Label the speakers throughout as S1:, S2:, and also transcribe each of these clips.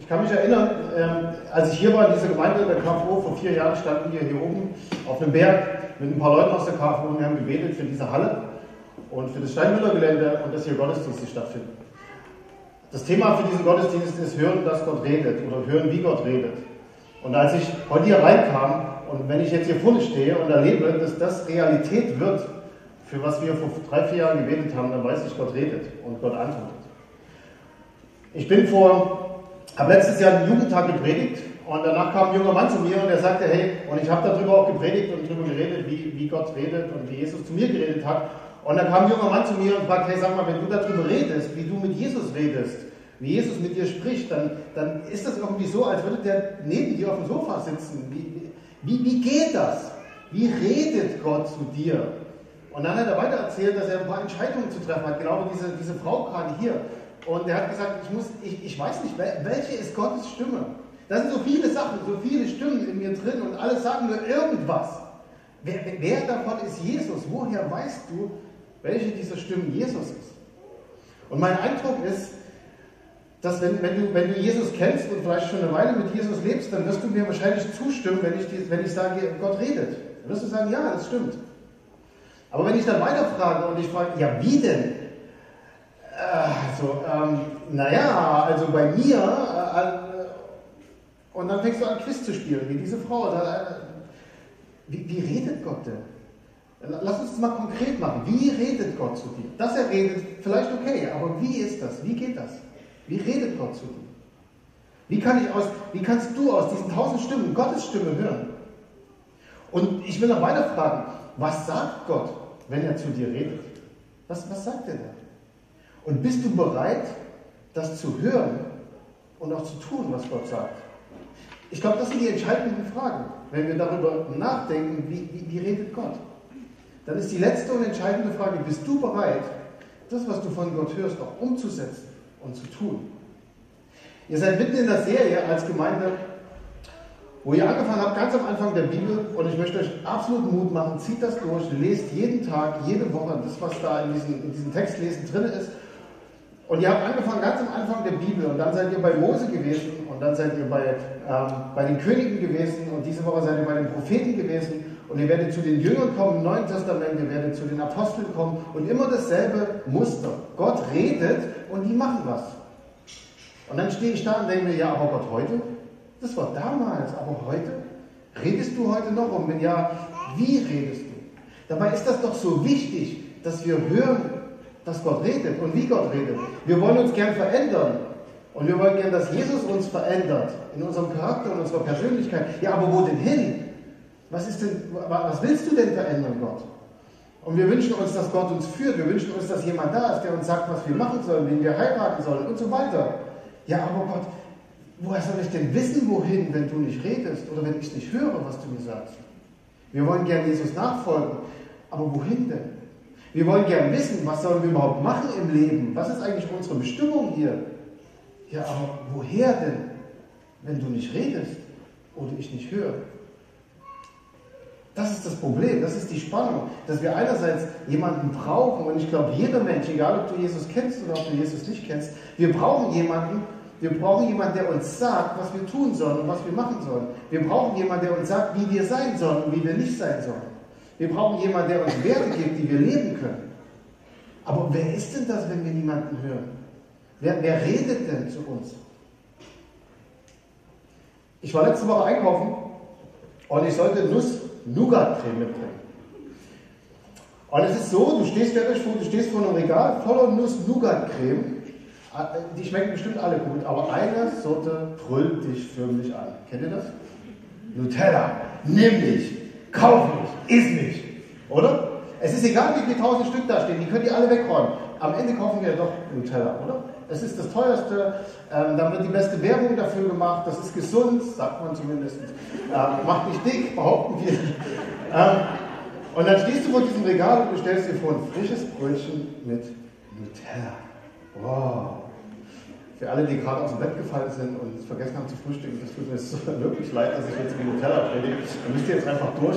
S1: Ich kann mich erinnern, ähm, als ich hier war in dieser Gemeinde in der KFO, vor vier Jahren standen wir hier oben auf einem Berg mit ein paar Leuten aus der KFO und wir haben gebetet für diese Halle und für das Steinmüller-Gelände und dass hier Gottesdienste stattfinden. Das Thema für diesen Gottesdienst ist Hören, dass Gott redet oder Hören, wie Gott redet. Und als ich heute hier reinkam und wenn ich jetzt hier vorne stehe und erlebe, dass das Realität wird, für was wir vor drei, vier Jahren gebetet haben, dann weiß ich, Gott redet und Gott antwortet. Ich bin vor, habe letztes Jahr einen Jugendtag gepredigt und danach kam ein junger Mann zu mir und er sagte, hey, und ich habe darüber auch gepredigt und darüber geredet, wie, wie Gott redet und wie Jesus zu mir geredet hat. Und dann kam ein junger Mann zu mir und fragte, hey, sag mal, wenn du darüber redest, wie du mit Jesus redest, wie Jesus mit dir spricht, dann, dann ist das irgendwie so, als würde der neben dir auf dem Sofa sitzen. Wie, wie, wie geht das? Wie redet Gott zu dir? Und dann hat er weiter erzählt, dass er ein paar Entscheidungen zu treffen hat. Genau diese, diese Frau gerade hier. Und er hat gesagt, ich, muss, ich, ich weiß nicht, welche ist Gottes Stimme? Da sind so viele Sachen, so viele Stimmen in mir drin und alle sagen nur irgendwas. Wer, wer davon ist Jesus? Woher weißt du, welche dieser Stimmen Jesus ist? Und mein Eindruck ist, dass wenn, wenn, du, wenn du Jesus kennst und vielleicht schon eine Weile mit Jesus lebst, dann wirst du mir wahrscheinlich zustimmen, wenn ich, wenn ich sage, Gott redet. Dann wirst du sagen, ja, das stimmt. Aber wenn ich dann weiterfrage und ich frage, ja, wie denn? Also, ähm, naja, also bei mir, äh, äh, und dann fängst du an, Quiz zu spielen, wie diese Frau. Da, äh, wie, wie redet Gott denn? Lass uns das mal konkret machen. Wie redet Gott zu dir? Dass er redet, vielleicht okay, aber wie ist das? Wie geht das? Wie redet Gott zu dir? Wie, kann ich aus, wie kannst du aus diesen tausend Stimmen Gottes Stimme hören? Und ich will noch weiter fragen, was sagt Gott, wenn er zu dir redet? Was, was sagt er da? Und bist du bereit, das zu hören und auch zu tun, was Gott sagt? Ich glaube, das sind die entscheidenden Fragen, wenn wir darüber nachdenken, wie, wie, wie redet Gott. Dann ist die letzte und entscheidende Frage, bist du bereit, das, was du von Gott hörst, auch umzusetzen? und zu tun. Ihr seid mitten in der Serie als Gemeinde, wo ihr angefangen habt, ganz am Anfang der Bibel, und ich möchte euch absolut Mut machen, zieht das durch, lest jeden Tag, jede Woche das, was da in diesem, in diesem Textlesen drin ist. Und ihr habt angefangen ganz am Anfang der Bibel und dann seid ihr bei Mose gewesen und dann seid ihr bei, ähm, bei den Königen gewesen und diese Woche seid ihr bei den Propheten gewesen und ihr werdet zu den Jüngern kommen im Neuen Testament, ihr werdet zu den Aposteln kommen und immer dasselbe Muster. Gott redet und die machen was. Und dann stehe ich da und denke mir, ja, aber Gott heute? Das war damals, aber heute? Redest du heute noch? Und wenn ja, wie redest du? Dabei ist das doch so wichtig, dass wir hören, dass Gott redet und wie Gott redet. Wir wollen uns gern verändern. Und wir wollen gern, dass Jesus uns verändert in unserem Charakter und unserer Persönlichkeit. Ja, aber wo denn hin? Was, ist denn, was willst du denn verändern, Gott? Und wir wünschen uns, dass Gott uns führt. Wir wünschen uns, dass jemand da ist, der uns sagt, was wir machen sollen, wen wir heiraten sollen und so weiter. Ja, aber Gott, woher soll ich denn wissen, wohin, wenn du nicht redest oder wenn ich nicht höre, was du mir sagst? Wir wollen gern Jesus nachfolgen, aber wohin denn? Wir wollen gern wissen, was sollen wir überhaupt machen im Leben? Was ist eigentlich unsere Bestimmung hier? Ja, aber woher denn, wenn du nicht redest oder ich nicht höre? Das ist das Problem, das ist die Spannung, dass wir einerseits jemanden brauchen, und ich glaube, jeder Mensch, egal ob du Jesus kennst oder ob du Jesus nicht kennst, wir brauchen jemanden, wir brauchen jemanden, der uns sagt, was wir tun sollen und was wir machen sollen. Wir brauchen jemanden, der uns sagt, wie wir sein sollen und wie wir nicht sein sollen. Wir brauchen jemanden, der uns Werte gibt, die wir leben können. Aber wer ist denn das, wenn wir niemanden hören? Wer, wer redet denn zu uns? Ich war letzte Woche einkaufen und ich sollte Nuss Nougat-Creme mitbringen. Und es ist so, du stehst, stellt vor, du stehst vor einem Regal voller Nuss-Nougat-Creme. Äh, die schmecken bestimmt alle gut, aber eine Sorte brüllt dich förmlich an. Kennt ihr das? Nutella, nimm mich, kauf mich, iss mich. Oder? Es ist egal, wie viele tausend Stück da stehen, die könnt ihr alle wegräumen. Am Ende kaufen wir doch Nutella, oder? Es ist das teuerste, ähm, dann wird die beste Werbung dafür gemacht, das ist gesund, sagt man zumindest. Ähm, macht nicht dick, behaupten wir. Ähm, und dann stehst du vor diesem Regal und bestellst dir vor ein frisches Brötchen mit Nutella. Wow. Für alle, die gerade aus dem Bett gefallen sind und vergessen haben zu frühstücken, das tut mir so wirklich leid, dass ich jetzt mit Nutella predige. Da müsst ihr jetzt einfach durch.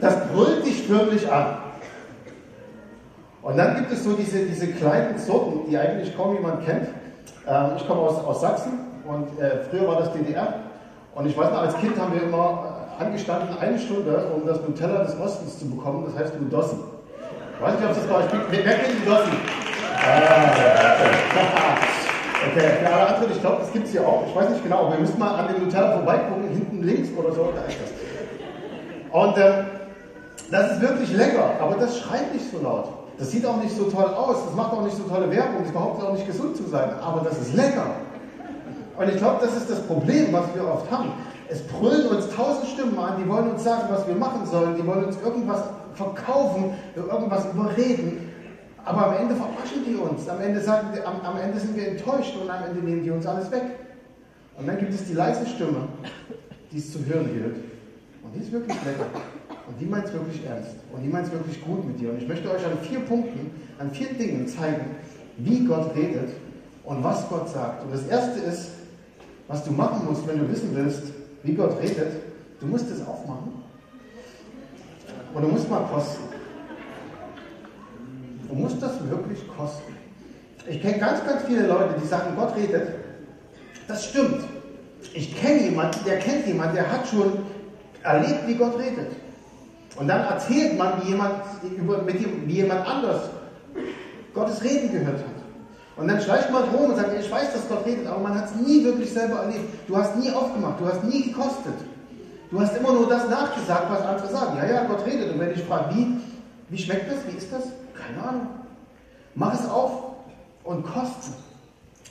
S1: Das brüllt dich förmlich an. Und dann gibt es so diese, diese kleinen Sorten, die eigentlich kaum jemand kennt. Ähm, ich komme aus, aus Sachsen Und äh, früher war das DDR. Und ich weiß noch, als Kind haben wir immer äh, angestanden, eine Stunde, um das Nutella des Ostens zu bekommen. Das heißt Udossi. Ich weiß nicht, ob das bei euch gibt. Wer kennt? Ah, okay, alle anderen, ich glaube, das gibt es hier auch. Ich weiß nicht genau, wir müssen mal an dem Nutella vorbeigucken, hinten links oder so, da ist das. Und äh, das ist wirklich lecker, aber das schreit nicht so laut. Das sieht auch nicht so toll aus, das macht auch nicht so tolle Werbung, das behauptet auch nicht gesund zu sein, aber das ist lecker. Und ich glaube, das ist das Problem, was wir oft haben. Es brüllen uns tausend Stimmen an, die wollen uns sagen, was wir machen sollen, die wollen uns irgendwas verkaufen, irgendwas überreden. Aber am Ende verarschen die uns. Am Ende, sagen am, am Ende sind wir enttäuscht und am Ende nehmen die uns alles weg. Und dann gibt es die leise Stimme, die es zu hören gilt. Und die ist wirklich lecker. Und die meint es wirklich ernst. Und die meint es wirklich gut mit dir. Und ich möchte euch an vier Punkten, an vier Dingen zeigen, wie Gott redet und was Gott sagt. Und das erste ist, was du machen musst, wenn du wissen willst, wie Gott redet, du musst es aufmachen. Und du musst mal kosten. Du musst das wirklich kosten. Ich kenne ganz, ganz viele Leute, die sagen, Gott redet. Das stimmt. Ich kenne jemanden, der kennt jemanden, der hat schon erlebt, wie Gott redet. Und dann erzählt man, wie jemand, über, mit dem, wie jemand anders Gottes Reden gehört hat. Und dann schleicht man rum und sagt, ich weiß, dass Gott redet, aber man hat es nie wirklich selber erlebt. Du hast nie aufgemacht, du hast nie gekostet. Du hast immer nur das nachgesagt, was andere sagen. Ja, ja, Gott redet. Und wenn ich frage, wie, wie schmeckt das, wie ist das? Keine Ahnung. Mach es auf und koste.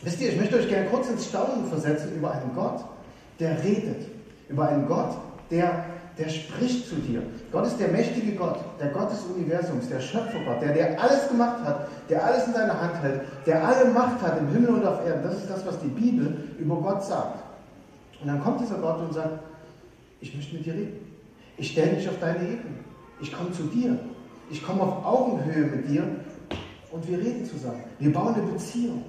S1: Wisst ihr, ich möchte euch gerne kurz ins Staunen versetzen über einen Gott, der redet. Über einen Gott, der der spricht zu dir. Gott ist der mächtige Gott, der Gott des Universums, der Schöpfergott, der, der alles gemacht hat, der alles in seiner Hand hält, der alle Macht hat im Himmel und auf Erden. Das ist das, was die Bibel über Gott sagt. Und dann kommt dieser Gott und sagt, ich möchte mit dir reden. Ich stelle mich auf deine Ebene. Ich komme zu dir. Ich komme auf Augenhöhe mit dir und wir reden zusammen. Wir bauen eine Beziehung.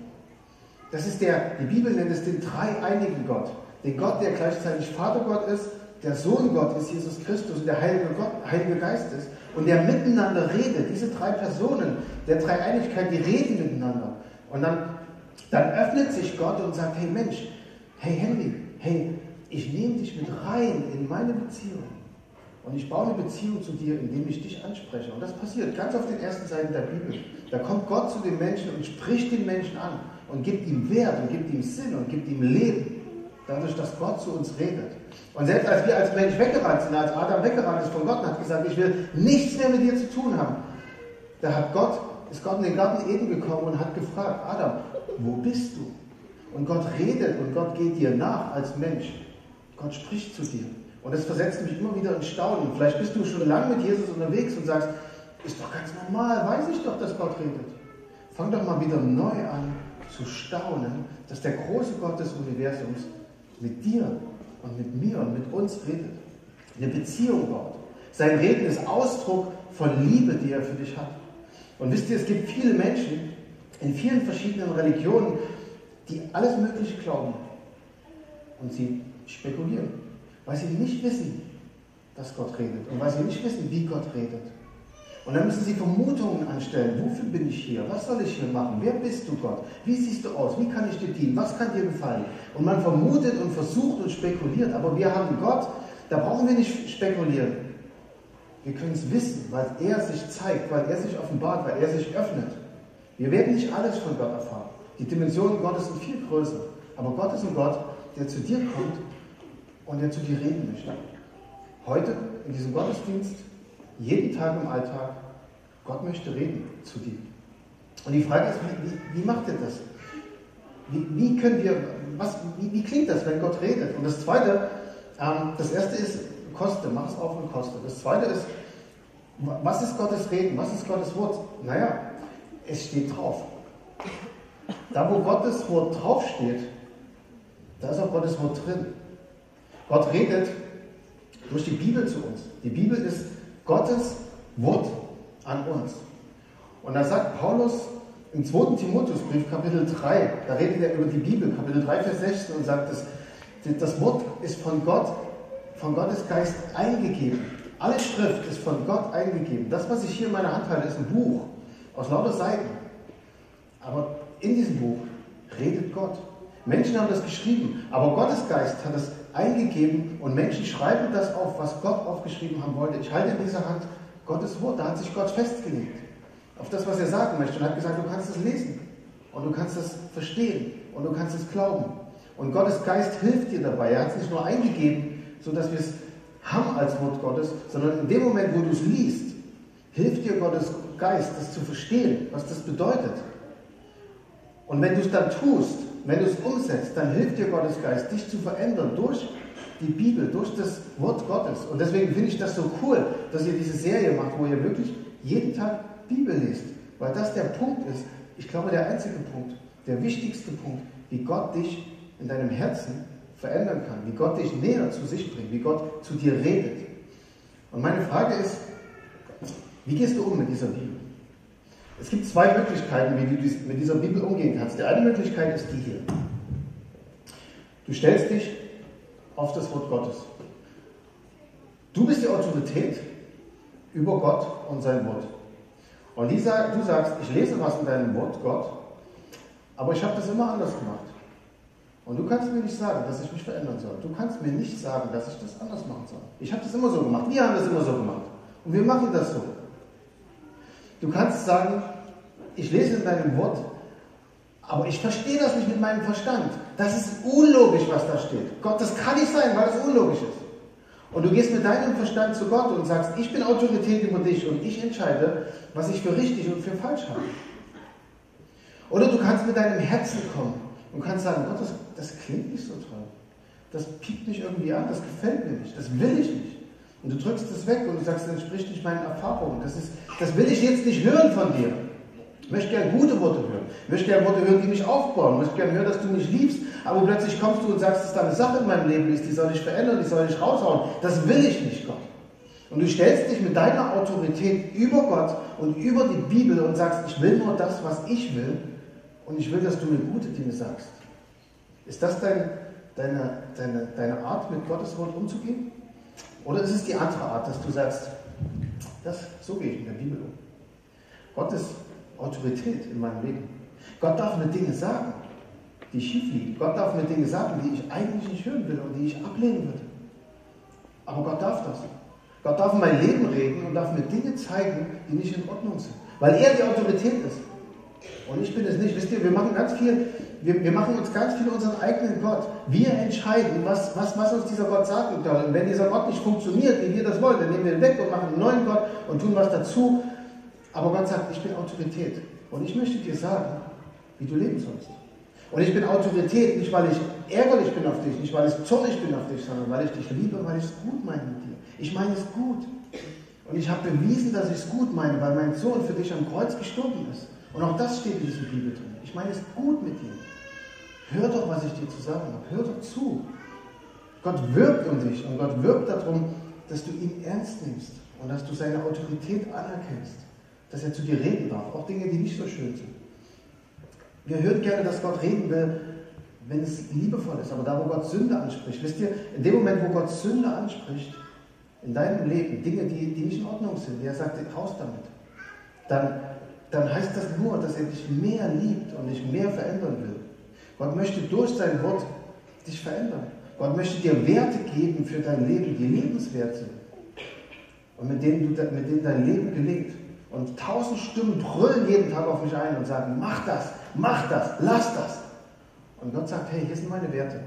S1: Das ist der, die Bibel nennt es den dreieinigen Gott. Den Gott, der gleichzeitig Vatergott ist, der Sohn Gottes, Jesus Christus und der Heilige, Gott, Heilige Geist ist und der miteinander redet. Diese drei Personen der Dreieinigkeit, die reden miteinander. Und dann, dann öffnet sich Gott und sagt, hey Mensch, hey Henry, hey, ich nehme dich mit rein in meine Beziehung. Und ich baue eine Beziehung zu dir, indem ich dich anspreche. Und das passiert ganz auf den ersten Seiten der Bibel. Da kommt Gott zu den Menschen und spricht den Menschen an und gibt ihm Wert und gibt ihm Sinn und gibt ihm Leben. Dadurch, dass Gott zu uns redet. Und selbst als wir als Mensch weggerannt sind, als Adam weggerannt ist von Gott und hat gesagt, ich will nichts mehr mit dir zu tun haben, da hat Gott, ist Gott in den Garten Eden gekommen und hat gefragt, Adam, wo bist du? Und Gott redet und Gott geht dir nach als Mensch. Gott spricht zu dir. Und das versetzt mich immer wieder in Staunen. Vielleicht bist du schon lange mit Jesus unterwegs und sagst, ist doch ganz normal, weiß ich doch, dass Gott redet. Fang doch mal wieder neu an zu staunen, dass der große Gott des Universums mit dir und mit mir und mit uns redet. Eine Beziehung baut. Sein Reden ist Ausdruck von Liebe, die er für dich hat. Und wisst ihr, es gibt viele Menschen in vielen verschiedenen Religionen, die alles Mögliche glauben. Und sie spekulieren, weil sie nicht wissen, dass Gott redet und weil sie nicht wissen, wie Gott redet. Und dann müssen sie Vermutungen anstellen. Wofür bin ich hier? Was soll ich hier machen? Wer bist du, Gott? Wie siehst du aus? Wie kann ich dir dienen? Was kann dir gefallen? Und man vermutet und versucht und spekuliert. Aber wir haben Gott, da brauchen wir nicht spekulieren. Wir können es wissen, weil er sich zeigt, weil er sich offenbart, weil er sich öffnet. Wir werden nicht alles von Gott erfahren. Die Dimensionen Gottes sind viel größer. Aber Gott ist ein Gott, der zu dir kommt und der zu dir reden möchte. Heute in diesem Gottesdienst jeden Tag im Alltag, Gott möchte reden zu dir. Und die Frage ist, wie, wie macht er das? Wie, wie können wir, was, wie, wie, klingt das, wenn Gott redet? Und das Zweite, ähm, das Erste ist, koste, mach es auf und koste. Das Zweite ist, was ist Gottes Reden? Was ist Gottes Wort? Naja, es steht drauf. Da, wo Gottes Wort draufsteht, da ist auch Gottes Wort drin. Gott redet durch die Bibel zu uns. Die Bibel ist Gottes Wort an uns. Und da sagt Paulus im 2. Timotheusbrief, Kapitel 3, da redet er über die Bibel, Kapitel 3, Vers 16 und sagt, das, das Wort ist von Gott, von Gottes Geist eingegeben. Alle Schrift ist von Gott eingegeben. Das, was ich hier in meiner Hand halte, ist ein Buch aus lauter Seiten. Aber in diesem Buch redet Gott. Menschen haben das geschrieben, aber Gottes Geist hat es eingegeben und Menschen schreiben das auf, was Gott aufgeschrieben haben wollte. Ich halte in dieser Hand Gottes Wort, da hat sich Gott festgelegt auf das, was er sagen möchte und hat gesagt, du kannst es lesen und du kannst es verstehen und du kannst es glauben. Und Gottes Geist hilft dir dabei. Er hat es nicht nur eingegeben, sodass wir es haben als Wort Gottes, sondern in dem Moment, wo du es liest, hilft dir Gottes Geist, das zu verstehen, was das bedeutet. Und wenn du es dann tust, wenn du es umsetzt, dann hilft dir Gottes Geist, dich zu verändern durch die Bibel, durch das Wort Gottes. Und deswegen finde ich das so cool, dass ihr diese Serie macht, wo ihr wirklich jeden Tag Bibel lest. Weil das der Punkt ist, ich glaube der einzige Punkt, der wichtigste Punkt, wie Gott dich in deinem Herzen verändern kann, wie Gott dich näher zu sich bringt, wie Gott zu dir redet. Und meine Frage ist, wie gehst du um mit dieser Bibel? Es gibt zwei Möglichkeiten, wie du mit dieser Bibel umgehen kannst. Die eine Möglichkeit ist die hier. Du stellst dich auf das Wort Gottes. Du bist die Autorität über Gott und sein Wort. Und die sag, du sagst, ich lese was in deinem Wort, Gott, aber ich habe das immer anders gemacht. Und du kannst mir nicht sagen, dass ich mich verändern soll. Du kannst mir nicht sagen, dass ich das anders machen soll. Ich habe das immer so gemacht. Wir haben das immer so gemacht. Und wir machen das so. Du kannst sagen, ich lese in deinem Wort, aber ich verstehe das nicht mit meinem Verstand. Das ist unlogisch, was da steht. Gott, das kann nicht sein, weil das unlogisch ist. Und du gehst mit deinem Verstand zu Gott und sagst, ich bin Autorität über dich und ich entscheide, was ich für richtig und für falsch habe. Oder du kannst mit deinem Herzen kommen und kannst sagen, Gott, das, das klingt nicht so toll. Das piekt mich irgendwie an, das gefällt mir nicht, das will ich nicht. Und du drückst es weg und du sagst, das entspricht nicht meinen Erfahrungen. Das, ist, das will ich jetzt nicht hören von dir. Ich möchte gerne gute Worte hören. Ich möchte gerne Worte hören, die mich aufbauen. Ich möchte gerne hören, dass du mich liebst. Aber plötzlich kommst du und sagst, dass da eine Sache in meinem Leben ist, die soll ich verändern, die soll ich raushauen. Das will ich nicht, Gott. Und du stellst dich mit deiner Autorität über Gott und über die Bibel und sagst, ich will nur das, was ich will. Und ich will, dass du mir gute Dinge sagst. Ist das dein, deine, deine, deine Art, mit Gottes Wort umzugehen? Oder ist es die andere Art, dass du sagst, das, so gehe ich mit der Bibel um. Gott ist Autorität in meinem Leben. Gott darf mir Dinge sagen, die schief liegen. Gott darf mir Dinge sagen, die ich eigentlich nicht hören will und die ich ablehnen würde. Aber Gott darf das. Gott darf in mein Leben reden und darf mir Dinge zeigen, die nicht in Ordnung sind. Weil er die Autorität ist. Und ich bin es nicht. Wisst ihr, wir machen ganz viel, wir, wir machen uns ganz viel unseren eigenen Gott. Wir entscheiden, was, was, was uns dieser Gott sagen soll. Und wenn dieser Gott nicht funktioniert, wie wir das wollen, dann nehmen wir ihn weg und machen einen neuen Gott und tun was dazu. Aber Gott sagt, ich bin Autorität. Und ich möchte dir sagen, wie du leben sollst. Und ich bin Autorität, nicht weil ich ärgerlich bin auf dich, nicht weil ich zornig bin auf dich, sondern weil ich dich liebe, weil ich es gut meine mit dir. Ich meine es gut. Und ich habe bewiesen, dass ich es gut meine, weil mein Sohn für dich am Kreuz gestorben ist. Und auch das steht in dieser Bibel drin. Ich meine es gut mit dir. Hör doch, was ich dir zu sagen habe. Hör doch zu. Gott wirbt um dich und Gott wirbt darum, dass du ihn ernst nimmst und dass du seine Autorität anerkennst. Dass er zu dir reden darf. Auch Dinge, die nicht so schön sind. Wir hören gerne, dass Gott reden will, wenn es liebevoll ist. Aber da, wo Gott Sünde anspricht, wisst ihr, in dem Moment, wo Gott Sünde anspricht, in deinem Leben, Dinge, die, die nicht in Ordnung sind, der sagt, raus damit, dann dann heißt das nur, dass er dich mehr liebt und dich mehr verändern will. Gott möchte durch sein Wort dich verändern. Gott möchte dir Werte geben für dein Leben, die lebenswert sind. Und mit denen, du, mit denen dein Leben gelingt. Und tausend Stimmen brüllen jeden Tag auf mich ein und sagen, mach das, mach das, lass das. Und Gott sagt, hey, hier sind meine Werte.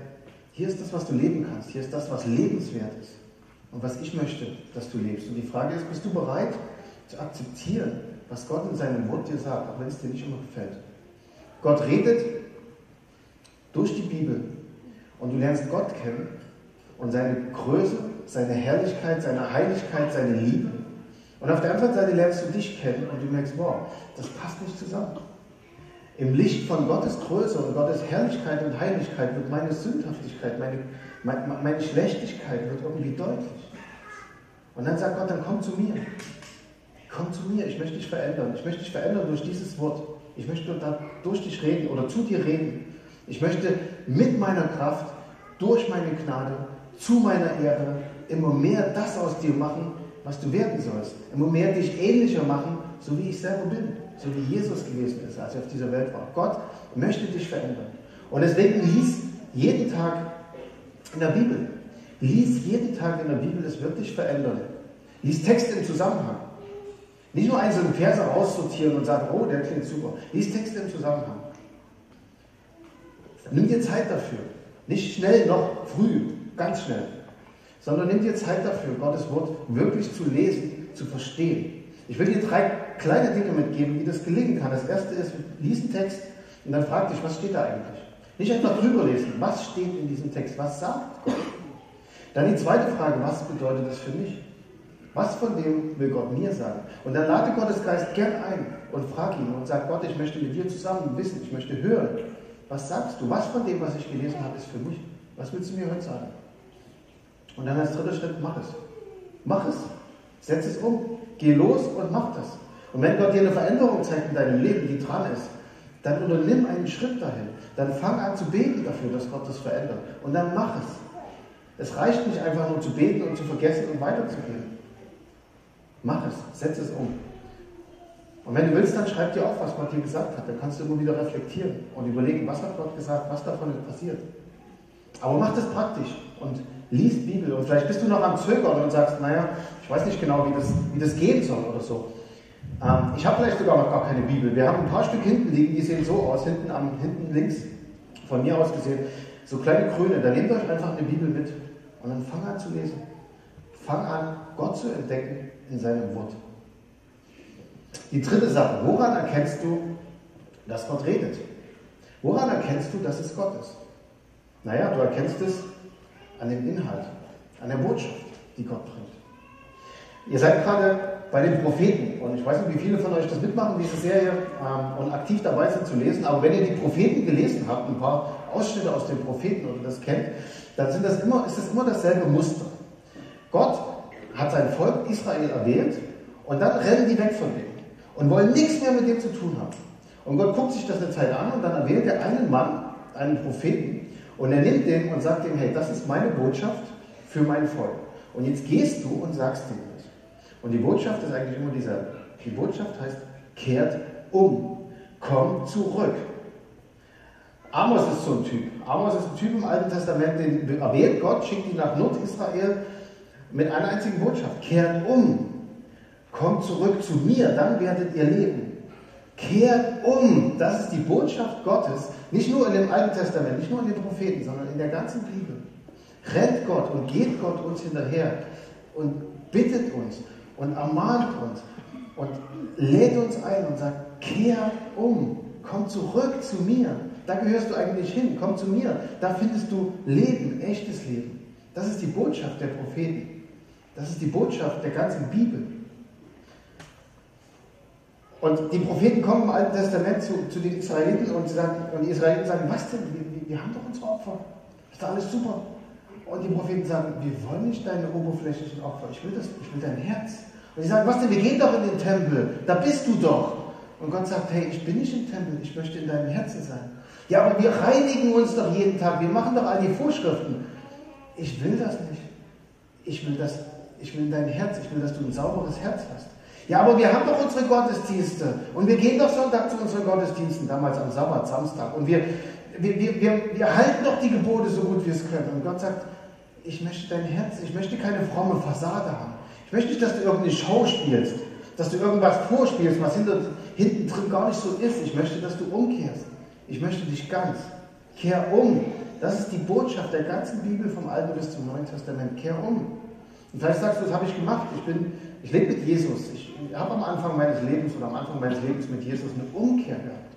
S1: Hier ist das, was du leben kannst. Hier ist das, was lebenswert ist. Und was ich möchte, dass du lebst. Und die Frage ist, bist du bereit zu akzeptieren, was Gott in seinem Wort dir sagt, auch wenn es dir nicht immer gefällt. Gott redet durch die Bibel und du lernst Gott kennen und seine Größe, seine Herrlichkeit, seine Heiligkeit, seine Liebe. Und auf der anderen Seite lernst du dich kennen und du merkst, wow, das passt nicht zusammen. Im Licht von Gottes Größe und Gottes Herrlichkeit und Heiligkeit wird meine Sündhaftigkeit, meine, meine, meine Schlechtigkeit wird irgendwie deutlich. Und dann sagt Gott, dann komm zu mir. Komm zu mir, ich möchte dich verändern. Ich möchte dich verändern durch dieses Wort. Ich möchte durch dich reden oder zu dir reden. Ich möchte mit meiner Kraft, durch meine Gnade, zu meiner Ehre immer mehr das aus dir machen, was du werden sollst. Immer mehr dich ähnlicher machen, so wie ich selber bin. So wie Jesus gewesen ist, als er auf dieser Welt war. Gott möchte dich verändern. Und deswegen lies jeden Tag in der Bibel. Lies jeden Tag in der Bibel, es wird dich verändern. Lies Texte im Zusammenhang. Nicht nur einzelne Verse raussortieren und sagen, oh, der klingt super. Lies Texte im Zusammenhang. Nimm dir Zeit dafür. Nicht schnell, noch früh, ganz schnell. Sondern nimm dir Zeit dafür, Gottes Wort wirklich zu lesen, zu verstehen. Ich will dir drei kleine Dinge mitgeben, wie das gelingen kann. Das erste ist, lies einen Text und dann frag dich, was steht da eigentlich? Nicht einfach drüber lesen, was steht in diesem Text, was sagt Gott? Dann die zweite Frage, was bedeutet das für mich? Was von dem will Gott mir sagen? Und dann lade Gottes Geist gern ein und frag ihn und sag Gott, ich möchte mit dir zusammen wissen, ich möchte hören. Was sagst du? Was von dem, was ich gelesen habe, ist für mich? Was willst du mir heute sagen? Und dann als dritter Schritt, mach es. Mach es. Setz es um. Geh los und mach das. Und wenn Gott dir eine Veränderung zeigt in deinem Leben, die dran ist, dann unternimm einen Schritt dahin. Dann fang an zu beten dafür, dass Gott das verändert. Und dann mach es. Es reicht nicht einfach nur zu beten und zu vergessen und weiterzugehen. Mach es. Setz es um. Und wenn du willst, dann schreib dir auf, was Gott dir gesagt hat. Dann kannst du immer wieder reflektieren und überlegen, was hat Gott gesagt, was davon ist passiert. Aber mach das praktisch und lies Bibel. Und vielleicht bist du noch am Zögern und sagst, naja, ich weiß nicht genau, wie das, wie das gehen soll oder so. Ähm, ich habe vielleicht sogar noch gar keine Bibel. Wir haben ein paar Stück hinten liegen, die sehen so aus, hinten, am, hinten links, von mir aus gesehen, so kleine Grüne. Da nehmt euch einfach eine Bibel mit und dann fang an zu lesen. Fang an, Gott zu entdecken in seinem Wort. Die dritte Sache, woran erkennst du, dass Gott redet? Woran erkennst du, dass es Gott ist? Naja, du erkennst es an dem Inhalt, an der Botschaft, die Gott bringt. Ihr seid gerade bei den Propheten und ich weiß nicht, wie viele von euch das mitmachen, diese Serie ähm, und aktiv dabei sind zu lesen, aber wenn ihr die Propheten gelesen habt, ein paar Ausschnitte aus den Propheten oder das kennt, dann sind das immer, ist das immer dasselbe Muster. Gott hat sein Volk Israel erwählt und dann rennen die weg von dem und wollen nichts mehr mit dem zu tun haben. Und Gott guckt sich das eine Zeit an und dann erwählt er einen Mann, einen Propheten, und er nimmt den und sagt ihm, hey, das ist meine Botschaft für mein Volk. Und jetzt gehst du und sagst ihm das. Und die Botschaft ist eigentlich immer dieselbe. Die Botschaft heißt, kehrt um, komm zurück. Amos ist so ein Typ. Amos ist ein Typ im Alten Testament, den erwählt Gott, schickt ihn nach Nordisrael mit einer einzigen Botschaft. Kehrt um, Kommt zurück zu mir, dann werdet ihr leben. Kehrt um. Das ist die Botschaft Gottes. Nicht nur in dem Alten Testament, nicht nur in den Propheten, sondern in der ganzen Bibel. Rennt Gott und geht Gott uns hinterher und bittet uns und ermahnt uns und lädt uns ein und sagt, kehrt um. Komm zurück zu mir. Da gehörst du eigentlich hin. Komm zu mir. Da findest du Leben, echtes Leben. Das ist die Botschaft der Propheten. Das ist die Botschaft der ganzen Bibel. Und die Propheten kommen im Alten Testament zu, zu den Israeliten und, sagen, und die Israeliten sagen, was denn? Wir, wir haben doch unsere Opfer. Ist doch alles super. Und die Propheten sagen, wir wollen nicht deine oberflächlichen Opfer. Ich will, das, ich will dein Herz. Und die sagen, was denn? Wir gehen doch in den Tempel. Da bist du doch. Und Gott sagt, hey, ich bin nicht im Tempel. Ich möchte in deinem Herzen sein. Ja, aber wir reinigen uns doch jeden Tag. Wir machen doch all die Vorschriften. Ich will das nicht. Ich will, das, ich will dein Herz. Ich will, dass du ein sauberes Herz hast. Ja, aber wir haben doch unsere Gottesdienste und wir gehen doch Sonntag zu unseren Gottesdiensten, damals am Sabbat, Samstag. Und wir, wir, wir, wir, wir halten doch die Gebote so gut wir es können. Und Gott sagt, ich möchte dein Herz, ich möchte keine fromme Fassade haben. Ich möchte nicht, dass du irgendeine Show spielst, dass du irgendwas vorspielst, was hinter, hinten drin gar nicht so ist. Ich möchte, dass du umkehrst. Ich möchte dich ganz. Kehr um. Das ist die Botschaft der ganzen Bibel vom Alten bis zum Neuen Testament. Kehr um. Und vielleicht sagst du, das habe ich gemacht. Ich, bin, ich lebe mit Jesus. Ich habe am Anfang meines Lebens oder am Anfang meines Lebens mit Jesus eine Umkehr gehabt.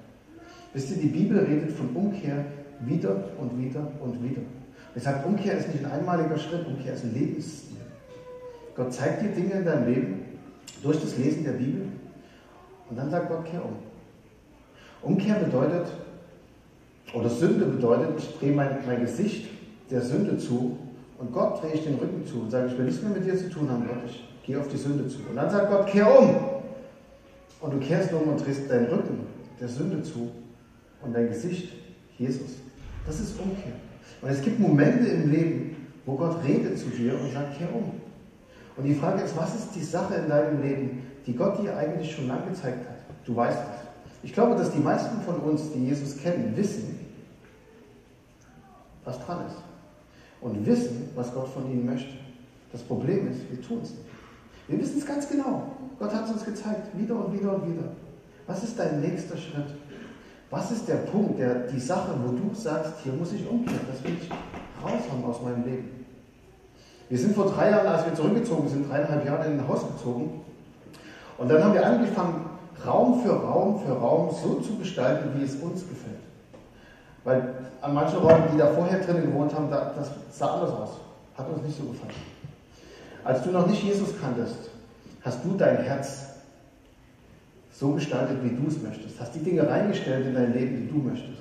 S1: Wisst ihr, die Bibel redet von Umkehr wieder und wieder und wieder. Sage, Umkehr ist nicht ein einmaliger Schritt, Umkehr ist ein Lebensstil. Gott zeigt dir Dinge in deinem Leben durch das Lesen der Bibel und dann sagt Gott, kehr um. Umkehr bedeutet, oder Sünde bedeutet, ich drehe mein, mein Gesicht der Sünde zu und Gott drehe ich den Rücken zu und sage, ich will nichts mehr mit dir zu tun haben, Gott. Ich geh auf die Sünde zu. Und dann sagt Gott, kehr um. Und du kehrst um und drehst deinen Rücken der Sünde zu und dein Gesicht Jesus. Das ist Umkehr. Und es gibt Momente im Leben, wo Gott redet zu dir und sagt, kehr um. Und die Frage ist, was ist die Sache in deinem Leben, die Gott dir eigentlich schon lange gezeigt hat? Du weißt es. Ich glaube, dass die meisten von uns, die Jesus kennen, wissen, was dran ist. Und wissen, was Gott von ihnen möchte. Das Problem ist, wir tun es nicht. Wir wissen es ganz genau. Gott hat es uns gezeigt, wieder und wieder und wieder. Was ist dein nächster Schritt? Was ist der Punkt, der, die Sache, wo du sagst, hier muss ich umkehren, das will ich raushauen aus meinem Leben? Wir sind vor drei Jahren, als wir zurückgezogen sind, dreieinhalb Jahre in ein Haus gezogen. Und dann haben wir angefangen, Raum für Raum für Raum so zu gestalten, wie es uns gefällt. Weil an manchen Räumen, die da vorher drinnen gewohnt haben, das sah anders aus. Hat uns nicht so gefallen. Als du noch nicht Jesus kanntest, hast du dein Herz so gestaltet, wie du es möchtest. Hast die Dinge reingestellt in dein Leben, die du möchtest.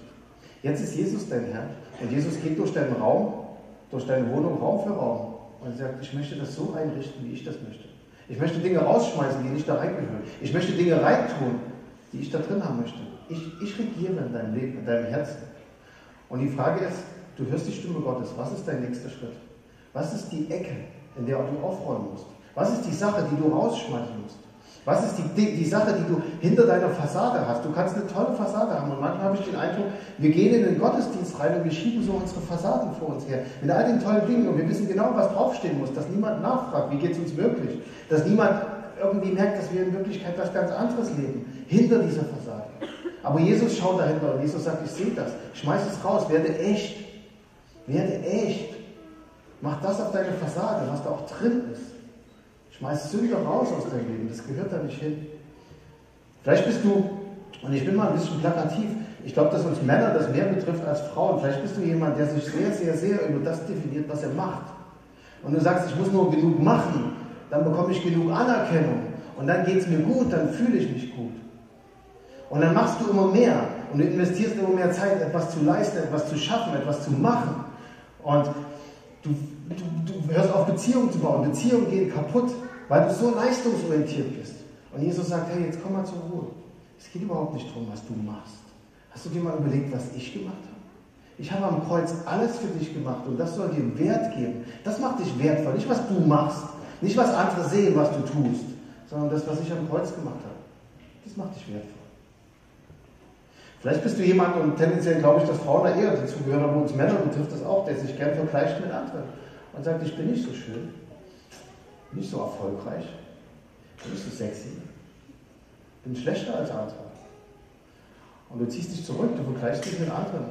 S1: Jetzt ist Jesus dein Herr und Jesus geht durch deinen Raum, durch deine Wohnung Raum für Raum und sagt, ich möchte das so einrichten, wie ich das möchte. Ich möchte Dinge rausschmeißen, die nicht da reingehören. Ich möchte Dinge reintun, die ich da drin haben möchte. Ich, ich regiere in deinem Leben, in deinem Herzen. Und die Frage ist, du hörst die Stimme Gottes. Was ist dein nächster Schritt? Was ist die Ecke, in der du aufräumen musst? Was ist die Sache, die du rausschmeißen musst? Was ist die, die Sache, die du hinter deiner Fassade hast? Du kannst eine tolle Fassade haben und manchmal habe ich den Eindruck, wir gehen in den Gottesdienst rein und wir schieben so unsere Fassaden vor uns her. Mit all den tollen Dingen und wir wissen genau, was draufstehen muss, dass niemand nachfragt, wie geht es uns wirklich? Dass niemand irgendwie merkt, dass wir in Wirklichkeit was ganz anderes leben, hinter dieser Fassade. Aber Jesus schaut dahinter und Jesus sagt, ich sehe das, schmeiß es raus, werde echt, werde echt. Mach das auf deine Fassade, was da auch drin ist. Schmeiß Sünder raus aus deinem Leben, das gehört da nicht hin. Vielleicht bist du, und ich bin mal ein bisschen plakativ, ich glaube, dass uns Männer das mehr betrifft als Frauen. Vielleicht bist du jemand, der sich sehr, sehr, sehr über das definiert, was er macht. Und du sagst, ich muss nur genug machen, dann bekomme ich genug Anerkennung und dann geht es mir gut, dann fühle ich mich gut. Und dann machst du immer mehr und du investierst immer mehr Zeit, etwas zu leisten, etwas zu schaffen, etwas zu machen. Und du, du, du hörst auf, Beziehungen zu bauen. Beziehungen gehen kaputt, weil du so leistungsorientiert bist. Und Jesus sagt, hey, jetzt komm mal zur Ruhe. Es geht überhaupt nicht darum, was du machst. Hast du dir mal überlegt, was ich gemacht habe? Ich habe am Kreuz alles für dich gemacht und das soll dir Wert geben. Das macht dich wertvoll. Nicht, was du machst, nicht, was andere sehen, was du tust, sondern das, was ich am Kreuz gemacht habe. Das macht dich wertvoll. Vielleicht bist du jemand, und tendenziell glaube ich, dass Frauen da eher dazu gehören, aber uns Männer betrifft das auch, der sich gern vergleicht mit anderen und sagt, ich bin nicht so schön, nicht so erfolgreich, nicht so sexy, bin schlechter als andere. Und du ziehst dich zurück, du vergleichst dich mit anderen.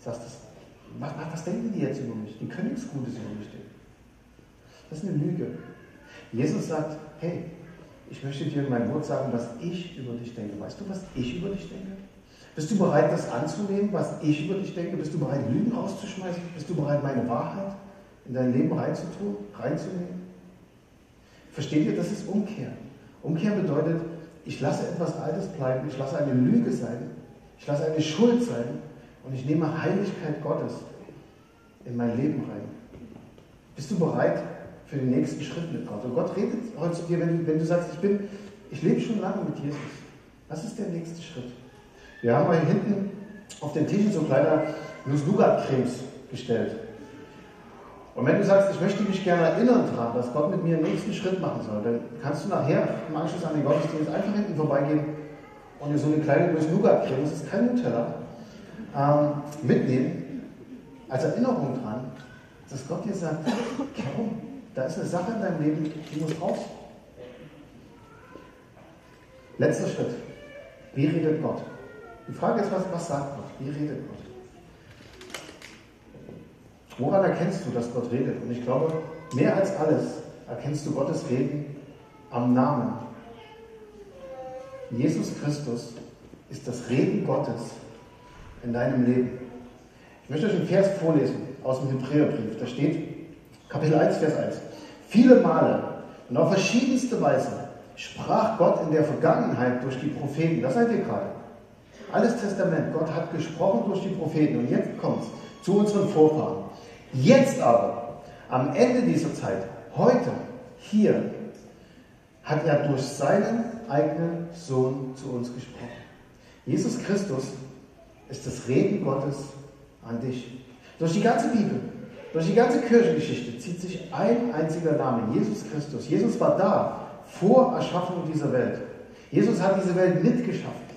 S1: Sagst, das, was, was denken die jetzt über mich? Die können nichts Gutes über mich denken. Das ist eine Lüge. Jesus sagt, hey, ich möchte dir in meinem Wort sagen, was ich über dich denke. Weißt du, was ich über dich denke? Bist du bereit, das anzunehmen, was ich über dich denke? Bist du bereit, Lügen rauszuschmeißen? Bist du bereit, meine Wahrheit in dein Leben reinzutun, reinzunehmen? Versteht ihr, das ist Umkehr. Umkehr bedeutet, ich lasse etwas Altes bleiben, ich lasse eine Lüge sein, ich lasse eine Schuld sein und ich nehme Heiligkeit Gottes in mein Leben rein. Bist du bereit für den nächsten Schritt mit Gott? Und Gott redet heute zu dir, wenn, wenn du sagst, ich bin, ich lebe schon lange mit Jesus. Was ist der nächste Schritt? Wir haben hier hinten auf den Tischen so kleine Nuss-Nougat-Cremes gestellt. Und wenn du sagst, ich möchte mich gerne erinnern daran, dass Gott mit mir den nächsten Schritt machen soll, dann kannst du nachher im Anschluss an den Gottesdienst einfach hinten vorbeigehen und dir so eine kleine Nuss-Nougat-Creme, das ist kein Nutella, ähm, mitnehmen, als Erinnerung dran, dass Gott dir sagt, komm, da ist eine Sache in deinem Leben, die muss raus. Letzter Schritt. Wie redet Gott? Die Frage ist, was, was sagt Gott? Wie redet Gott? Woran erkennst du, dass Gott redet? Und ich glaube, mehr als alles erkennst du Gottes Reden am Namen. Jesus Christus ist das Reden Gottes in deinem Leben. Ich möchte euch einen Vers vorlesen aus dem Hebräerbrief. Da steht, Kapitel 1, Vers 1. Viele Male und auf verschiedenste Weise sprach Gott in der Vergangenheit durch die Propheten. Das seid ihr gerade. Alles Testament. Gott hat gesprochen durch die Propheten. Und jetzt kommt es zu unseren Vorfahren. Jetzt aber, am Ende dieser Zeit, heute, hier, hat er durch seinen eigenen Sohn zu uns gesprochen. Jesus Christus ist das Reden Gottes an dich. Durch die ganze Bibel, durch die ganze Kirchengeschichte zieht sich ein einziger Name, Jesus Christus. Jesus war da, vor Erschaffung dieser Welt. Jesus hat diese Welt mitgeschaffen.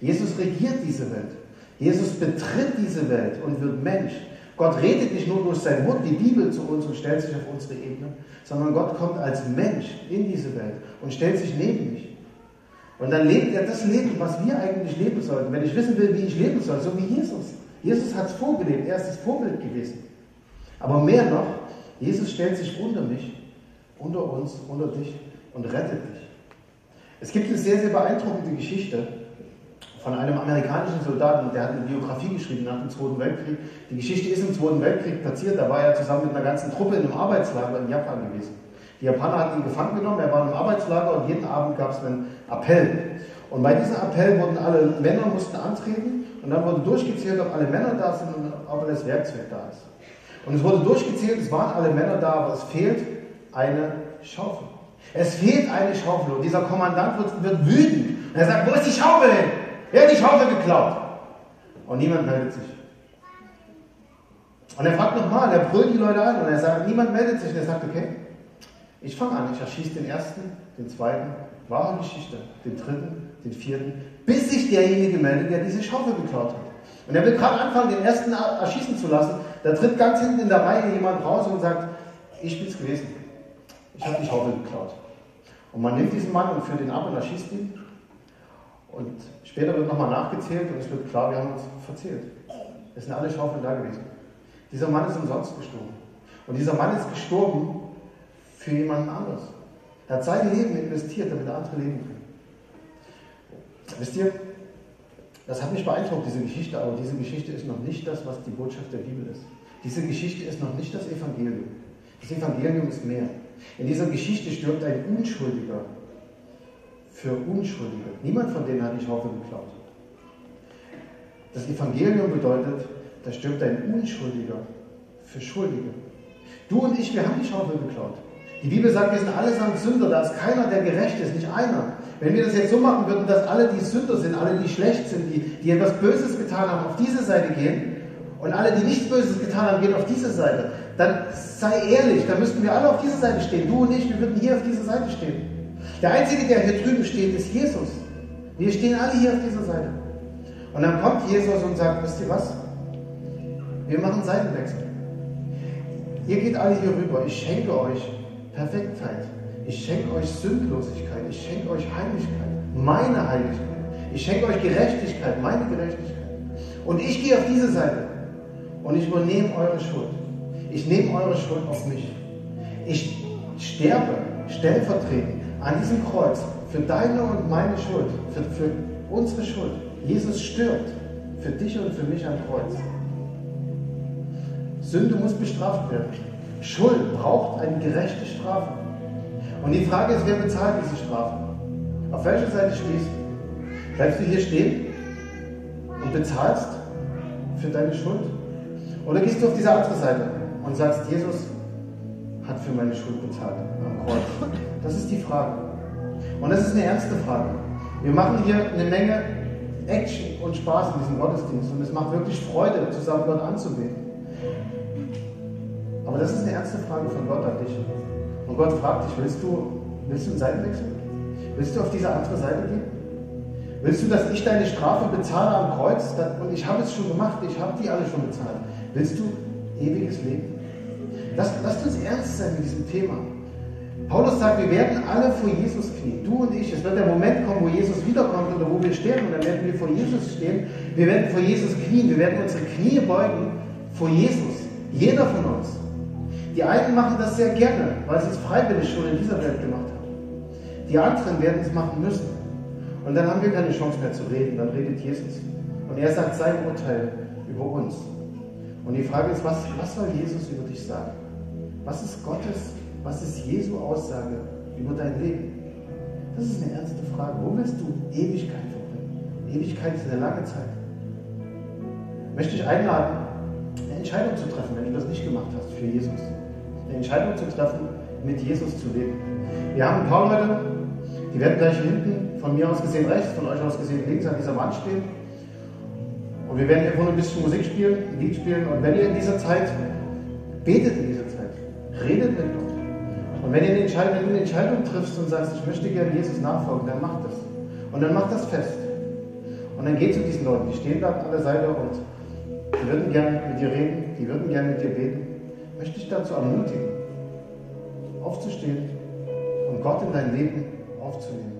S1: Jesus regiert diese Welt. Jesus betritt diese Welt und wird Mensch. Gott redet nicht nur durch sein Wort, die Bibel zu uns und stellt sich auf unsere Ebene, sondern Gott kommt als Mensch in diese Welt und stellt sich neben mich. Und dann lebt er das Leben, was wir eigentlich leben sollten. Wenn ich wissen will, wie ich leben soll, so wie Jesus. Jesus hat es vorgelebt, er ist das Vorbild gewesen. Aber mehr noch, Jesus stellt sich unter mich, unter uns, unter dich und rettet dich. Es gibt eine sehr, sehr beeindruckende Geschichte von einem amerikanischen Soldaten, der hat eine Biografie geschrieben nach dem Zweiten Weltkrieg. Die Geschichte ist im Zweiten Weltkrieg passiert, da war er zusammen mit einer ganzen Truppe in einem Arbeitslager in Japan gewesen. Die Japaner hatten ihn gefangen genommen, er war im Arbeitslager und jeden Abend gab es einen Appell. Und bei diesem Appell wurden alle Männer mussten antreten und dann wurde durchgezählt, ob alle Männer da sind und ob alles Werkzeug da ist. Und es wurde durchgezählt, es waren alle Männer da, aber es fehlt eine Schaufel. Es fehlt eine Schaufel und dieser Kommandant wird, wird wütend. Und er sagt, wo ist die Schaufel hin? Wer hat die Schaufel geklaut? Und niemand meldet sich. Und er fragt nochmal, er brüllt die Leute an und er sagt, niemand meldet sich. Und er sagt, okay, ich fange an, ich erschieße den ersten, den zweiten, wahre Geschichte, den dritten, den vierten, bis sich derjenige meldet, der diese Schaufel geklaut hat. Und er will gerade anfangen, den ersten erschießen zu lassen. Da tritt ganz hinten in der Reihe jemand raus und sagt, ich bin es gewesen. Ich habe die Schaufel geklaut. Und man nimmt diesen Mann und führt ihn ab und erschießt ihn. Und später wird nochmal nachgezählt und es wird klar, wir haben uns verzählt. Es sind alle Schaufeln da gewesen. Dieser Mann ist umsonst gestorben. Und dieser Mann ist gestorben für jemanden anders. Er hat sein Leben investiert, damit andere leben können. Wisst ihr, das hat mich beeindruckt, diese Geschichte, aber diese Geschichte ist noch nicht das, was die Botschaft der Bibel ist. Diese Geschichte ist noch nicht das Evangelium. Das Evangelium ist mehr. In dieser Geschichte stirbt ein Unschuldiger für Unschuldige. Niemand von denen hat die Schaufel geklaut. Das Evangelium bedeutet, da stirbt ein Unschuldiger für Schuldige. Du und ich, wir haben die Schaufel geklaut. Die Bibel sagt, wir sind allesamt Sünder, da ist keiner, der gerecht ist, nicht einer. Wenn wir das jetzt so machen würden, dass alle, die Sünder sind, alle, die schlecht sind, die, die etwas Böses getan haben, auf diese Seite gehen und alle, die nichts Böses getan haben, gehen auf diese Seite, dann sei ehrlich, dann müssten wir alle auf dieser Seite stehen. Du und ich, wir würden hier auf dieser Seite stehen. Der Einzige, der hier drüben steht, ist Jesus. Wir stehen alle hier auf dieser Seite. Und dann kommt Jesus und sagt, wisst ihr was? Wir machen Seitenwechsel. Ihr geht alle hier rüber. Ich schenke euch Perfektheit. Ich schenke euch Sündlosigkeit. Ich schenke euch Heiligkeit. Meine Heiligkeit. Ich schenke euch Gerechtigkeit. Meine Gerechtigkeit. Und ich gehe auf diese Seite. Und ich übernehme eure Schuld. Ich nehme eure Schuld auf mich. Ich sterbe stellvertretend an diesem Kreuz für deine und meine Schuld, für, für unsere Schuld. Jesus stirbt für dich und für mich am Kreuz. Sünde muss bestraft werden. Schuld braucht eine gerechte Strafe. Und die Frage ist, wer bezahlt diese Strafe? Auf welcher Seite stehst du? Bleibst du hier stehen und bezahlst für deine Schuld? Oder gehst du auf diese andere Seite und sagst, Jesus hat für meine Schuld bezahlt am Kreuz? Das ist die Frage. Und das ist eine ernste Frage. Wir machen hier eine Menge Action und Spaß in diesem Gottesdienst und es macht wirklich Freude, zusammen Gott anzubeten. Aber das ist eine ernste Frage von Gott an dich. Und Gott fragt dich, willst du, willst du einen Seitenwechsel? Willst du auf diese andere Seite gehen? Willst du, dass ich deine Strafe bezahle am Kreuz? Und ich habe es schon gemacht, ich habe die alle schon bezahlt. Willst du ewiges Leben? Lass, lasst uns ernst sein mit diesem Thema. Paulus sagt, wir werden alle vor Jesus knien. Du und ich. Es wird der Moment kommen, wo Jesus wiederkommt oder wo wir sterben. Und dann werden wir vor Jesus stehen. Wir werden vor Jesus knien. Wir werden unsere Knie beugen vor Jesus. Jeder von uns. Die einen machen das sehr gerne, weil sie es freiwillig schon in dieser Welt gemacht haben. Die anderen werden es machen müssen. Und dann haben wir keine Chance mehr zu reden. Dann redet Jesus. Und er sagt sein Urteil über uns. Und die Frage ist, was, was soll Jesus über dich sagen? Was ist Gottes was ist Jesu Aussage über dein Leben? Das ist eine ernste Frage. Wo willst du Ewigkeit verbringen? Ewigkeit ist eine lange Zeit. Ich möchte dich einladen, eine Entscheidung zu treffen, wenn du das nicht gemacht hast für Jesus. Eine Entscheidung zu treffen, mit Jesus zu leben. Wir haben ein paar Leute, die werden gleich hinten, von mir aus gesehen rechts, von euch aus gesehen links an dieser Wand stehen. Und wir werden hier vorne ein bisschen Musik spielen, ein Lied spielen. Und wenn ihr in dieser Zeit betet in dieser Zeit, redet mit Gott. Und wenn, ihr Entscheidung, wenn du eine Entscheidung triffst und sagst, ich möchte gerne Jesus nachfolgen, dann mach das. Und dann mach das fest. Und dann geh zu diesen Leuten, die stehen da an der Seite und die würden gerne mit dir reden, die würden gerne mit dir beten. Ich möchte dich dazu ermutigen, aufzustehen und Gott in dein Leben aufzunehmen.